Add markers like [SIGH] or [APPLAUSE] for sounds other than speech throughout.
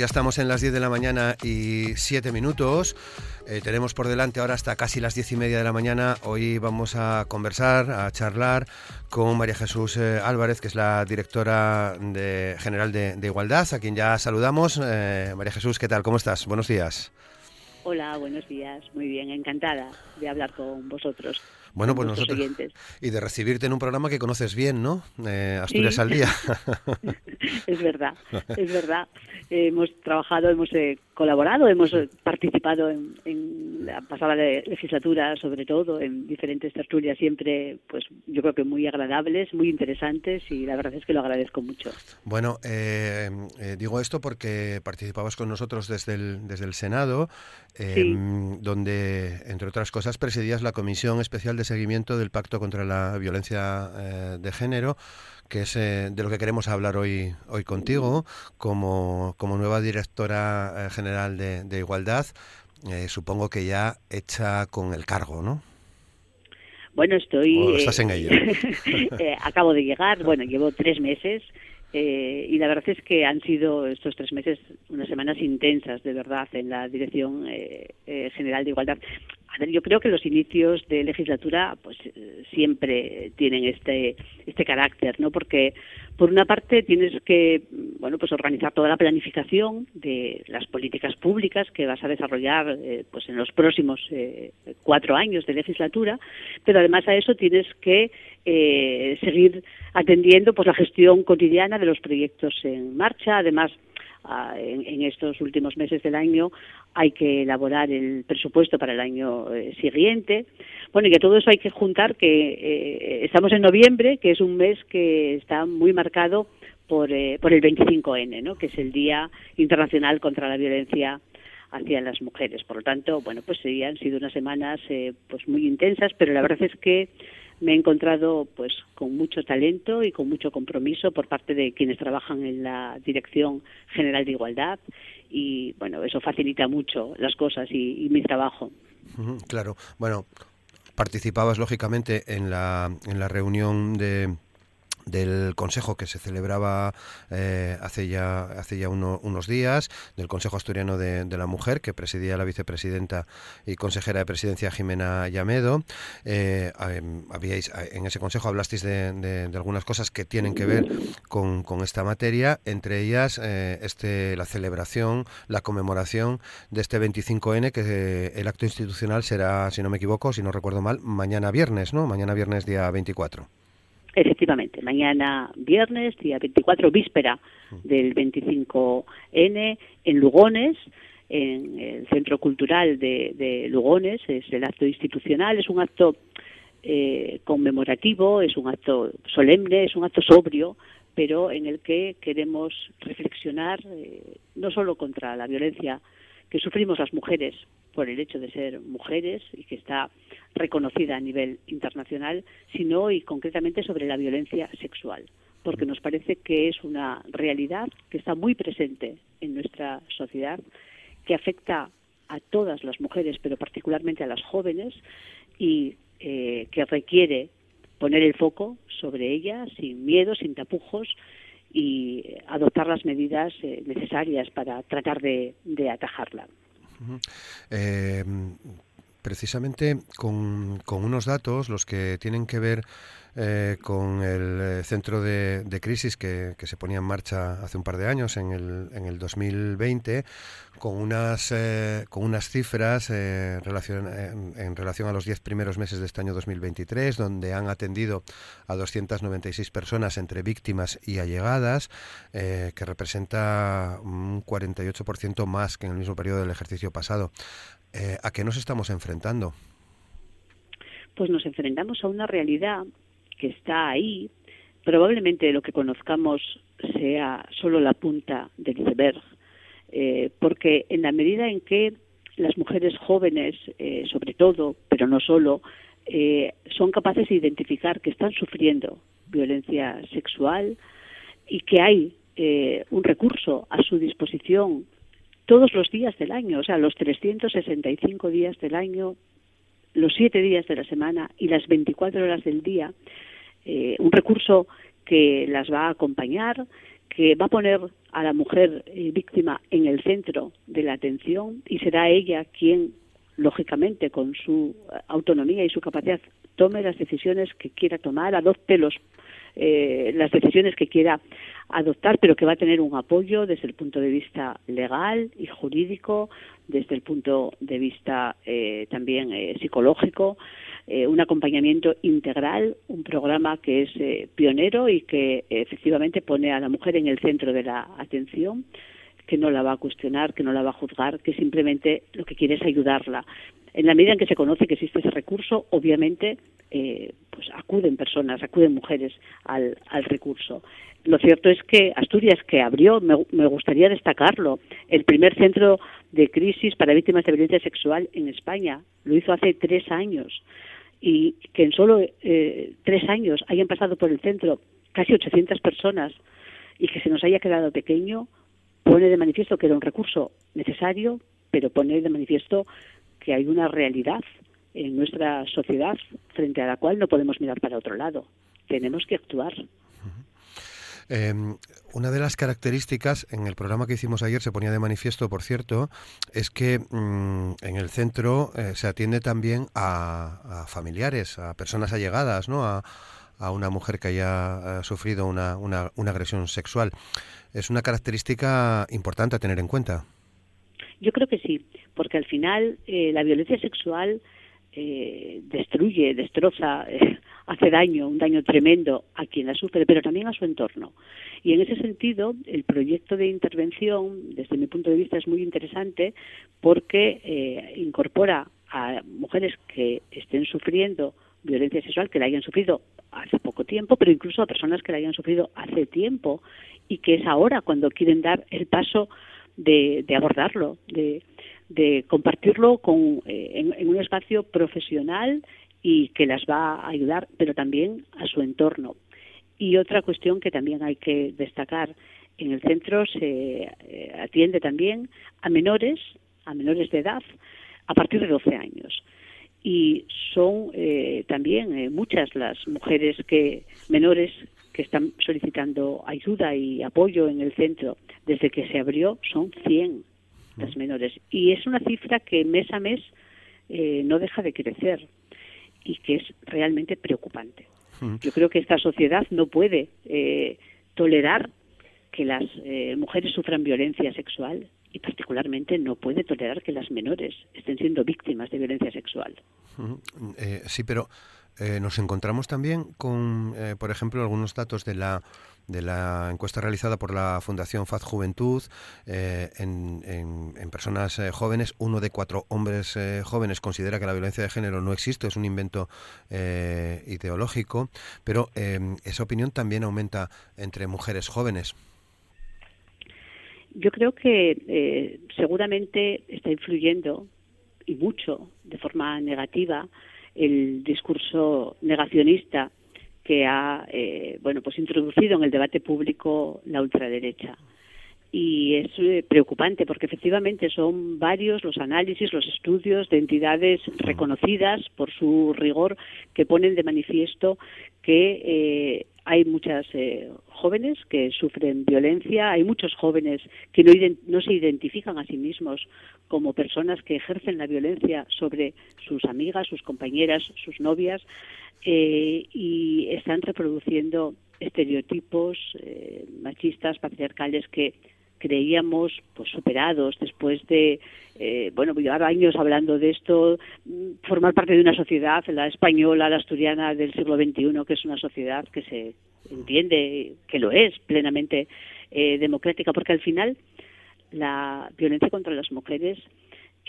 Ya estamos en las 10 de la mañana y 7 minutos. Eh, tenemos por delante ahora hasta casi las 10 y media de la mañana. Hoy vamos a conversar, a charlar con María Jesús eh, Álvarez, que es la directora general de, Igualdad, a quien ya saludamos. Eh, María Jesús, ¿qué tal? ¿Cómo estás? Buenos días. Hola, buenos días. Muy bien, encantada de hablar con vosotros. Bueno, pues nosotros. Y de recibirte en un programa que conoces bien, ¿no? Asturias al día. [LAUGHS] es verdad, [LAUGHS] es verdad hemos trabajado, hemos eh, colaborado, hemos eh, participado en, la pasada legislatura, sobre todo, en diferentes tertulias, siempre, pues yo creo que muy agradables, muy interesantes y la verdad es que lo agradezco mucho. Bueno, eh, digo esto porque participabas con nosotros desde el, desde el Senado, donde, entre otras cosas, presidías la Comisión Especial de Seguimiento del Pacto contra la Violencia de Género que es eh, de lo que queremos hablar hoy, hoy contigo, como, como nueva directora eh, general de, Igualdad, eh, supongo que ya hecha con el cargo, ¿no? Bueno, estoy... estás en ello? [LAUGHS] acabo de llegar, bueno, llevo tres meses y la verdad es que han sido estos tres meses unas semanas intensas, de verdad, en la Dirección General de Igualdad. A ver, yo creo que los inicios de legislatura pues eh, siempre tienen este este carácter, ¿no? Porque por una parte tienes que bueno, pues organizar toda la planificación de las políticas públicas que vas a desarrollar eh, pues en los próximos eh, cuatro años de legislatura, pero además a eso tienes que seguir atendiendo pues la gestión cotidiana de los proyectos en marcha, además en, estos últimos meses del año hay que elaborar el presupuesto para el año eh, siguiente. Bueno, y que todo eso hay que juntar que eh, estamos en noviembre, que es un mes que está muy marcado por, eh, por el 25N, ¿no? que es el Día Internacional contra la Violencia hacia las mujeres. Por lo tanto, bueno, pues sí, han sido unas semanas pues muy intensas, pero la verdad es que me he encontrado pues con mucho talento y con mucho compromiso por parte de quienes trabajan en la Dirección General de Igualdad. Y bueno eso facilita mucho las cosas y, mi trabajo. Claro. Bueno participabas lógicamente en la en la reunión de del Consejo que se celebraba eh, hace ya, hace ya unos días, del Consejo Asturiano de, la Mujer, que presidía la vicepresidenta y consejera de presidencia Jimena Llamedo. Eh, habíais, en ese consejo hablasteis de, algunas cosas que tienen que ver con, esta materia, entre ellas eh, este, la celebración, la conmemoración de este 25N, que el acto institucional será, si no me equivoco, si no recuerdo mal, mañana viernes, ¿no? Mañana viernes día 24. Efectivamente, mañana viernes, día 24, víspera del 25N, en Lugones, en el Centro Cultural de, Lugones, es el acto institucional, es un acto eh, conmemorativo, es un acto solemne, es un acto sobrio, pero en el que queremos reflexionar eh, no solo contra la violencia que sufrimos las mujeres por el hecho de ser mujeres y que está reconocida a nivel internacional, sino y concretamente sobre la violencia sexual, porque nos parece que es una realidad que está muy presente en nuestra sociedad, que afecta a todas las mujeres, pero particularmente a las jóvenes, y eh, que requiere poner el foco sobre ella sin miedo, sin tapujos y adoptar las medidas eh, necesarias para tratar de, atajarla. Precisamente con, unos datos, los que tienen que ver eh, con el eh, centro de, crisis que, se ponía en marcha hace un par de años, en el, en el 2020, con unas, eh, con unas cifras en, en, relación a los 10 primeros meses de este año 2023, donde han atendido a 296 personas entre víctimas y allegadas, que representa un 48% más que en el mismo periodo del ejercicio pasado. ¿A qué nos estamos enfrentando? pues nos enfrentamos a una realidad que está ahí. Probablemente lo que conozcamos sea solo la punta del iceberg, eh, porque en la medida en que las mujeres jóvenes, eh, sobre todo, pero no solo, eh, son capaces de identificar que están sufriendo violencia sexual y que hay un recurso a su disposición todos los días del año, o sea, los 365 días del año, los 7 días de la semana y las 24 horas del día, eh, un recurso que las va a acompañar, que va a poner a la mujer eh, víctima en el centro de la atención y será ella quien, lógicamente, con su autonomía y su capacidad, tome las decisiones que quiera tomar, adopte los eh, las decisiones que quiera adoptar, pero que va a tener un apoyo desde el punto de vista legal y jurídico, desde el punto de vista eh, también eh, un acompañamiento integral, un programa que es pionero y que efectivamente pone a la mujer en el centro de la atención que no la va a cuestionar, que no la va a juzgar, que simplemente lo que quiere es ayudarla. En la medida en que se conoce que existe ese recurso, obviamente eh, pues acuden personas, acuden mujeres al, al, recurso. Lo cierto es que Asturias, que abrió, me, me, gustaría destacarlo, el primer centro de crisis para víctimas de violencia sexual en España, lo hizo hace tres años, y que en solo eh, tres años hayan pasado por el centro casi 800 personas y que se nos haya quedado pequeño, pone de manifiesto que era un recurso necesario, pero pone de manifiesto que hay una realidad en nuestra sociedad frente a la cual no podemos mirar para otro lado. Tenemos que actuar. Em, una de las características en el programa que hicimos ayer se ponía de manifiesto, por cierto, es que mm, en el centro eh, se atiende también a, familiares, a personas allegadas, ¿no? A, una mujer que haya eh, sufrido una, una, agresión sexual. Es una característica importante a tener en cuenta. Yo creo que sí, porque al final eh, la violencia sexual eh, destruye, destroza, eh, hace daño, un daño tremendo a quien la sufre, pero también a su entorno. Y en ese sentido, el proyecto de intervención, desde mi punto de vista, es muy interesante porque eh, incorpora a mujeres que estén sufriendo violencia sexual, que la hayan sufrido hace poco tiempo, pero incluso a personas que la hayan sufrido hace tiempo y que es ahora cuando quieren dar el paso de, de abordarlo, de, de compartirlo con, eh, en, un espacio profesional y que las va a ayudar, pero también a su entorno. Y otra cuestión que también hay que destacar, en el centro se eh, atiende también a menores, a menores de edad, a partir de 12 años. Y son eh, también muchas las mujeres que menores que están solicitando ayuda y apoyo en el centro. Desde que se abrió son 100 las menores. Y es una cifra que mes a mes eh, no deja de crecer y que es realmente preocupante. Yo creo que esta sociedad no puede eh, tolerar que las eh, mujeres sufran violencia sexual y particularmente no puede tolerar que las menores estén siendo víctimas de violencia sexual. sí, pero nos encontramos también con, por ejemplo, algunos datos de la de la encuesta realizada por la Fundación Faz Juventud eh, en, en, personas eh, jóvenes, uno de cuatro hombres eh, jóvenes considera que la violencia de género no existe, es un invento ideológico, pero esa opinión también aumenta entre mujeres jóvenes. Yo creo que seguramente está influyendo y mucho de forma negativa el discurso negacionista que ha eh, bueno pues introducido en el debate público la ultraderecha y es eh, preocupante porque efectivamente son varios los análisis, los estudios de entidades reconocidas por su rigor que ponen de manifiesto que eh, hay muchas jóvenes que sufren violencia, hay muchos jóvenes que no, no se identifican a sí mismos como personas que ejercen la violencia sobre sus amigas, sus compañeras, sus novias, eh, y están reproduciendo estereotipos eh, machistas, patriarcales que creíamos pues superados después de eh, bueno llevar años hablando de esto formar parte de una sociedad la española la asturiana del siglo XXI que es una sociedad que se entiende que lo es plenamente eh, democrática porque al final la violencia contra las mujeres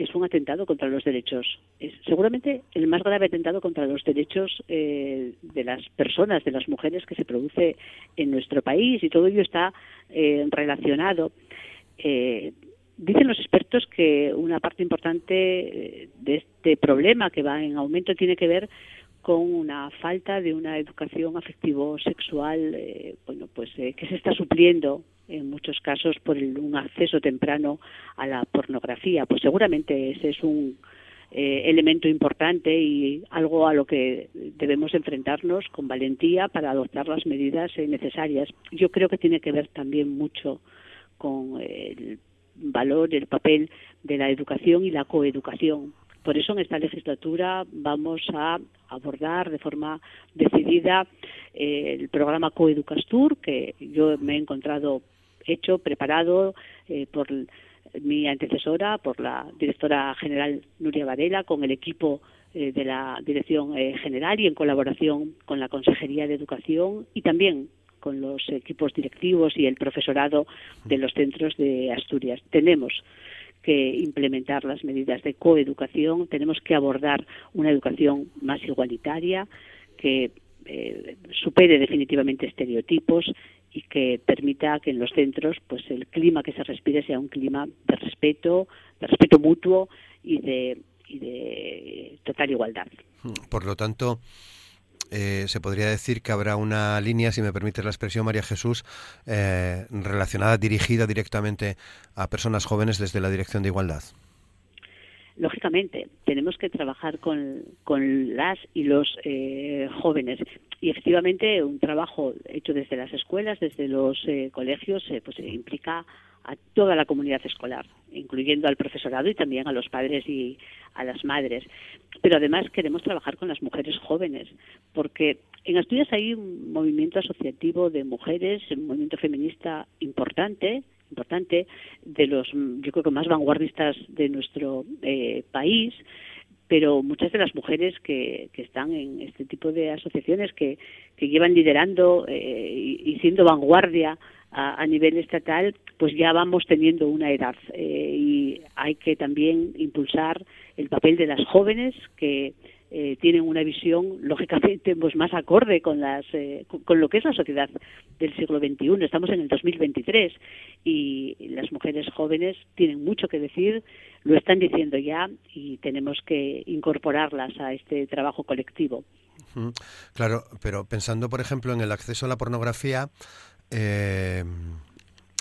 es un atentado contra los derechos. Es seguramente el más grave atentado contra los derechos eh, de las personas, de las mujeres que se produce en nuestro país y todo ello está eh, relacionado. Eh, dicen los expertos que una parte importante de este problema que va en aumento tiene que ver con una falta de una educación afectivo-sexual, bueno, pues que se está supliendo en muchos casos por un acceso temprano a la pornografía. Pues seguramente ese es un eh, elemento importante y algo a lo que debemos enfrentarnos con valentía para adoptar las medidas eh, necesarias. Yo creo que tiene que ver también mucho con el valor, el papel de la educación y la coeducación. Por eso en esta legislatura vamos a abordar de forma decidida eh, el programa Coeducastur, que yo me he encontrado hecho, preparado eh, por mi antecesora, por la directora general Nuria Varela, con el equipo eh, de la Dirección eh, General y en colaboración con la Consejería de Educación y también con los equipos directivos y el profesorado de los centros de Asturias. Tenemos que implementar las medidas de coeducación, tenemos que abordar una educación más igualitaria, que supere definitivamente estereotipos y que permita que en los centros pues el clima que se respire sea un clima de respeto, de respeto mutuo y de, y de total igualdad. Por lo tanto, eh, se podría decir que habrá una línea, si me permite la expresión, María Jesús, eh, relacionada, dirigida directamente a personas jóvenes desde la Dirección de Igualdad. Lógicamente, tenemos que trabajar con, con las y los eh, jóvenes y efectivamente un trabajo hecho desde las escuelas, desde los eh, colegios, eh, pues implica a toda la comunidad escolar, incluyendo al profesorado y también a los padres y a las madres. Pero además queremos trabajar con las mujeres jóvenes, porque en Asturias hay un movimiento asociativo de mujeres, un movimiento feminista importante, importante de los, yo creo que más vanguardistas de nuestro eh, país, pero muchas de las mujeres que, que están en este tipo de asociaciones que, que llevan liderando eh, y, siendo vanguardia a, nivel estatal, pues ya vamos teniendo una edad. Eh, y hay que también impulsar el papel de las jóvenes que eh, tienen una visión lógicamente [LAUGHS] pues más acorde con las eh, con lo que es la sociedad del siglo XXI. Estamos en el 2023 y las mujeres jóvenes tienen mucho que decir, lo están diciendo ya y tenemos que incorporarlas a este trabajo colectivo. Claro, pero pensando, por ejemplo, en el acceso a la pornografía, eh,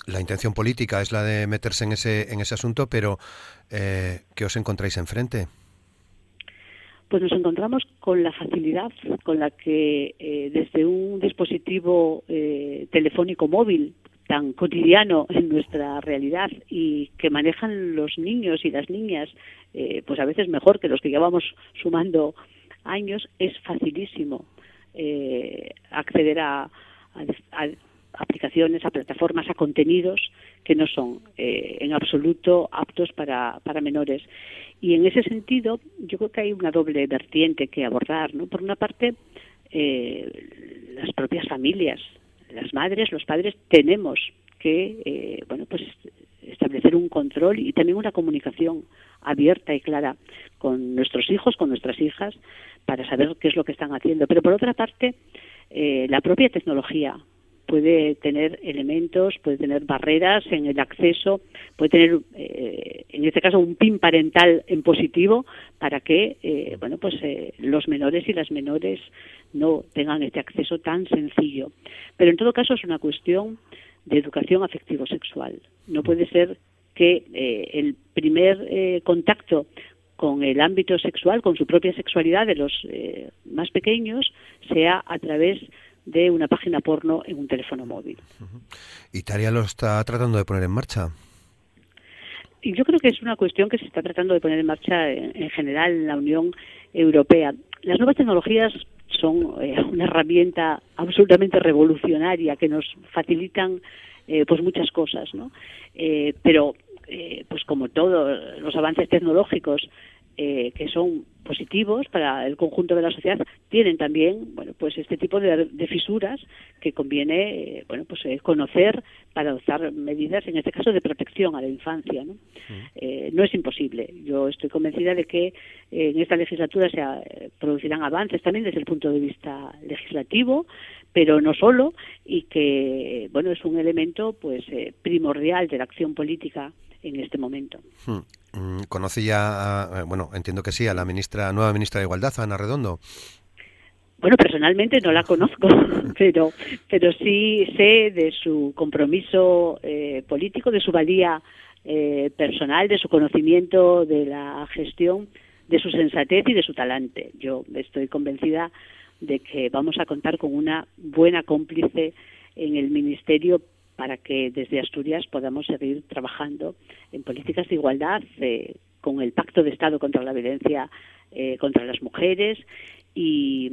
la intención política es la de meterse en ese, en ese asunto, pero ¿qué os encontráis enfrente? Pues nos encontramos con la facilidad con la que eh, desde un dispositivo eh, telefónico móvil tan cotidiano en nuestra realidad y que manejan los niños y las niñas, eh, pues a veces mejor que los que llevamos sumando años, es facilísimo acceder a, aplicaciones, a plataformas, a contenidos que no son en absoluto aptos para, para menores. Y en ese sentido, yo creo que hay una doble vertiente que abordar, ¿no? Por una parte, eh, las propias familias, las madres, los padres, tenemos que, eh, bueno, pues establecer un control y también una comunicación abierta y clara con nuestros hijos, con nuestras hijas, para saber qué es lo que están haciendo. Pero por otra parte, eh, la propia tecnología, puede tener elementos, puede tener barreras en el acceso, puede tener, eh, en este caso, un PIN parental en positivo para que, eh, bueno, pues eh, los menores y las menores no tengan este acceso tan sencillo. Pero en todo caso es una cuestión de educación afectivo-sexual. No puede ser que el primer contacto con el ámbito sexual, con su propia sexualidad de los más pequeños, sea a través de una página porno en un teléfono móvil. ¿Italia lo está tratando de poner en marcha? Y yo creo que es una cuestión que se está tratando de poner en marcha en, general en la Unión Europea. Las nuevas tecnologías son eh, una herramienta absolutamente revolucionaria que nos facilitan eh, pues muchas cosas, ¿no? Eh, pero pues como todos los avances tecnológicos eh, que son positivos para el conjunto de la sociedad tienen también bueno pues este tipo de, fisuras que conviene eh, bueno pues eh, conocer para adoptar medidas en este caso de protección a la infancia no, no es imposible. Yo estoy convencida de que en esta legislatura se producirán avances también desde el punto de vista legislativo pero no solo y que bueno es un elemento pues primordial de la acción política en este momento. Hmm. Mm, ¿Conoce ya, eh, bueno, entiendo que sí, a la ministra, nueva ministra de Igualdad, Ana Redondo? Bueno, personalmente no la conozco, [LAUGHS] pero, pero sí sé de su compromiso eh, político, de su valía eh, personal, de su conocimiento de la gestión, de su sensatez y de su talante. Yo estoy convencida de que vamos a contar con una buena cómplice en el Ministerio para que desde Asturias podamos seguir trabajando en políticas de igualdad eh, con el Pacto de Estado contra la violencia eh, contra las mujeres y,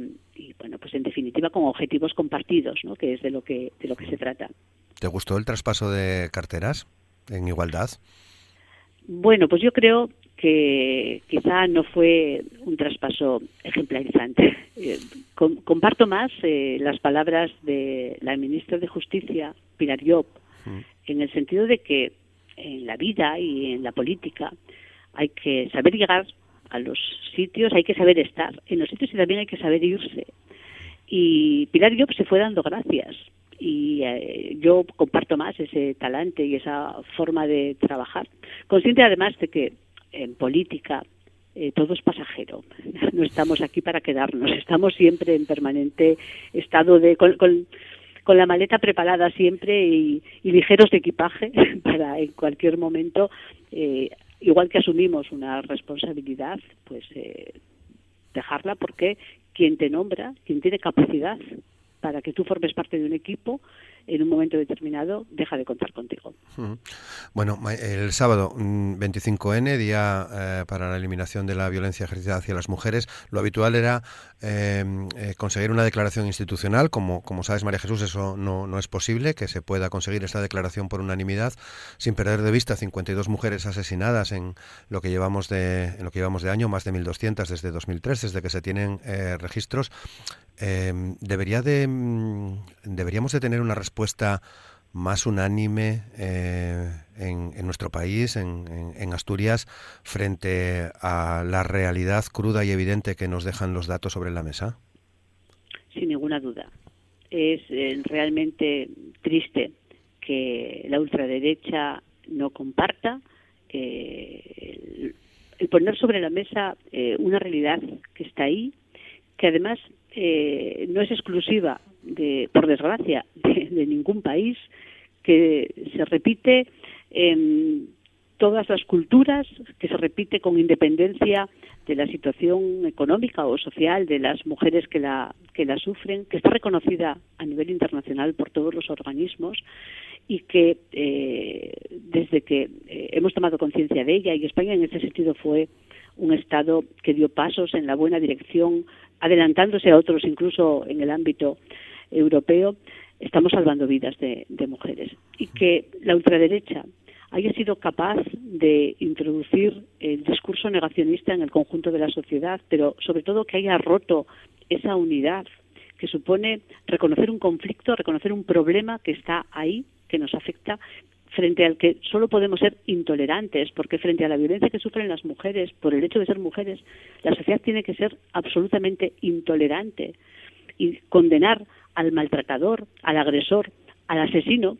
bueno pues en definitiva con objetivos compartidos ¿no? que es de lo que de lo que se trata ¿Te gustó el traspaso de carteras en igualdad? Bueno, pues yo creo que quizá no fue un traspaso ejemplarizante. [LAUGHS] Eh, comparto más las palabras de la ministra de Justicia, Pilar Job, mm. en el sentido de que en la vida y en la política hay que saber llegar a los sitios, hay que saber estar en los sitios y también hay que saber irse. Y Pilar Job se fue dando gracias y eh, yo comparto más ese talante y esa forma de trabajar. Consciente además de que en política eh, todo es pasajero. [LAUGHS] No estamos aquí para quedarnos, estamos siempre en permanente estado de con la maleta preparada siempre y, ligeros de equipaje [LAUGHS] para en cualquier momento, eh, igual que asumimos una responsabilidad, pues eh, dejarla porque quien te nombra, quien tiene capacidad para que tú formes parte de un equipo, en un momento determinado deja de contar contigo. Bueno, el sábado 25N, mm, día eh, para la eliminación de la violencia ejercida hacia las mujeres, lo habitual era em, eh, conseguir una declaración institucional. Como, como sabes, María Jesús, eso no, no es posible, que se pueda conseguir esta declaración por unanimidad, sin perder de vista 52 mujeres asesinadas en lo que llevamos de, en lo que llevamos de año, más de 1.200 desde 2003, desde que se tienen eh, registros. Em, debería de, mm, deberíamos de tener una respuesta más unánime eh, en, nuestro país, en, Asturias, frente a la realidad cruda y evidente que nos dejan los datos sobre la mesa? Sin ninguna duda. Es eh, realmente triste que la ultraderecha no comparta el, poner sobre la mesa eh, una realidad que está ahí, que además eh, no es exclusiva, de, por desgracia, [LAUGHS] de, ningún país, que se repite en todas las culturas, que se repite con independencia de la situación económica o social de las mujeres que la, que la sufren, que está reconocida a nivel internacional por todos los organismos y que eh, desde que eh, hemos tomado conciencia de ella, y España en ese sentido fue un Estado que dio pasos en la buena dirección, adelantándose a otros incluso en el ámbito europeo, estamos salvando vidas de, mujeres. Y que la ultraderecha haya sido capaz de introducir el discurso negacionista en el conjunto de la sociedad, pero sobre todo que haya roto esa unidad que supone reconocer un conflicto, reconocer un problema que está ahí, que nos afecta frente al que solo podemos ser intolerantes, porque frente a la violencia que sufren las mujeres por el hecho de ser mujeres, la sociedad tiene que ser absolutamente intolerante y condenar al maltratador, al agresor, al asesino.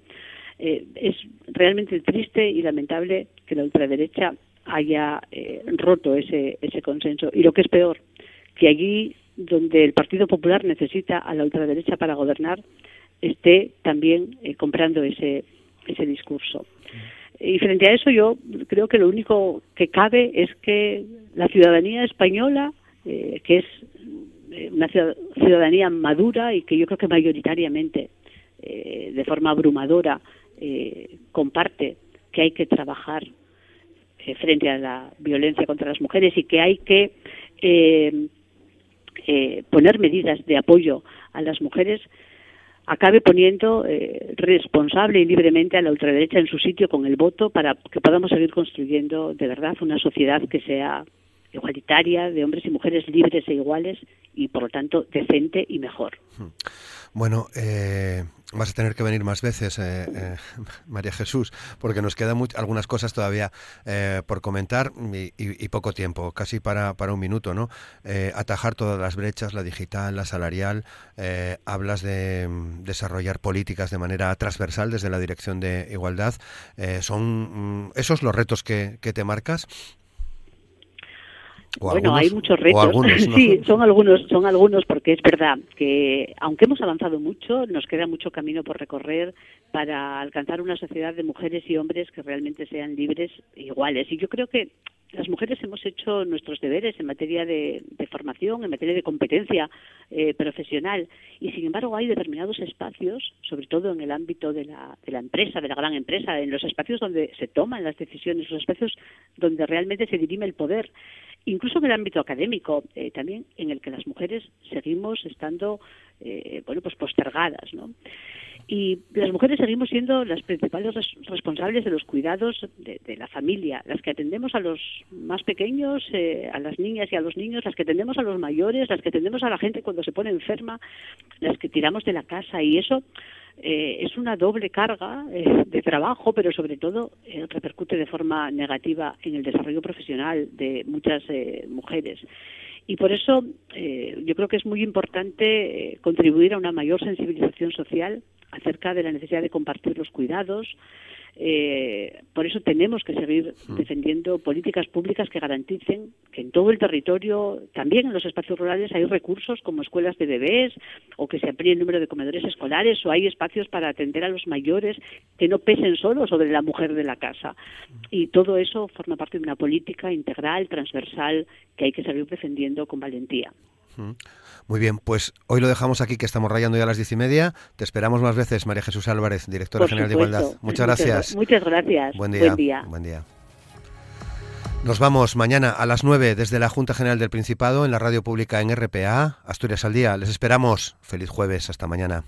Eh, es realmente triste y lamentable que la ultraderecha haya eh, roto ese, ese consenso. Y lo que es peor, que allí donde el Partido Popular necesita a la ultraderecha para gobernar, esté también eh, comprando ese, ese discurso. Y frente a eso yo creo que lo único que cabe es que la ciudadanía española, eh, que es eh, una ciudadanía madura y que yo creo que mayoritariamente, eh, de forma abrumadora, comparte que hay que trabajar frente a la violencia contra las mujeres y que hay que poner medidas de apoyo a las mujeres, acabe poniendo eh, responsable y libremente a la ultraderecha en su sitio con el voto para que podamos seguir construyendo de verdad una sociedad que sea igualitaria, de hombres y mujeres libres e iguales y, por lo tanto, decente y mejor. Bueno, eh, vas a tener que venir más veces, eh, eh, [LAUGHS] María Jesús, porque nos quedan algunas cosas todavía por comentar y, poco tiempo, casi para, un minuto, ¿no? atajar todas las brechas, la digital, la salarial. hablas de mm, desarrollar políticas de manera transversal desde la Dirección de Igualdad. ¿Son mm, esos los retos que te marcas? Bueno, hay muchos retos. [LAUGHS] sí, son algunos, son algunos, porque es verdad que aunque hemos avanzado mucho, nos queda mucho camino por recorrer para alcanzar una sociedad de mujeres y hombres que realmente sean libres e iguales. Y yo creo que las mujeres hemos hecho nuestros deberes en materia de, formación, en materia de competencia eh, profesional, y sin embargo hay determinados espacios, sobre todo en el ámbito de la, de la empresa, de la gran empresa, en los espacios donde se toman las decisiones, los espacios donde realmente se dirime el poder, incluso en el ámbito académico, eh, también en el que las mujeres seguimos estando, eh, bueno, pues postergadas, ¿no? Y las mujeres seguimos siendo las principales responsables de los cuidados de, la familia, las que atendemos a los más pequeños, eh, a las niñas y a los niños, las que atendemos a los mayores, las que atendemos a la gente cuando se pone enferma, las que tiramos de la casa y eso eh, es una doble carga eh, de trabajo, pero sobre todo repercute de forma negativa en el desarrollo profesional de muchas mujeres. Y por eso yo creo que es muy importante contribuir a una mayor sensibilización social acerca de la necesidad de compartir los cuidados. Eh, por eso tenemos que seguir mm. defendiendo políticas públicas que garanticen que en todo el territorio, también en los espacios rurales, hay recursos como escuelas de bebés o que se amplíe el número de comedores escolares o hay espacios para atender a los mayores que no pesen solo sobre la mujer de la casa. Y todo eso forma parte de una política integral, transversal, que hay que seguir defendiendo con valentía. Muy bien, pues hoy lo dejamos aquí, que estamos rayando ya a las diez y media. Te esperamos más veces, María Jesús Álvarez, directora general de Igualdad. Muchas gracias. Muchas gracias. Buen día. Buen día. Nos vamos mañana a las 9 desde la Junta General del Principado en la radio pública en RPA, Asturias al Día. Les esperamos. Feliz jueves. Hasta mañana.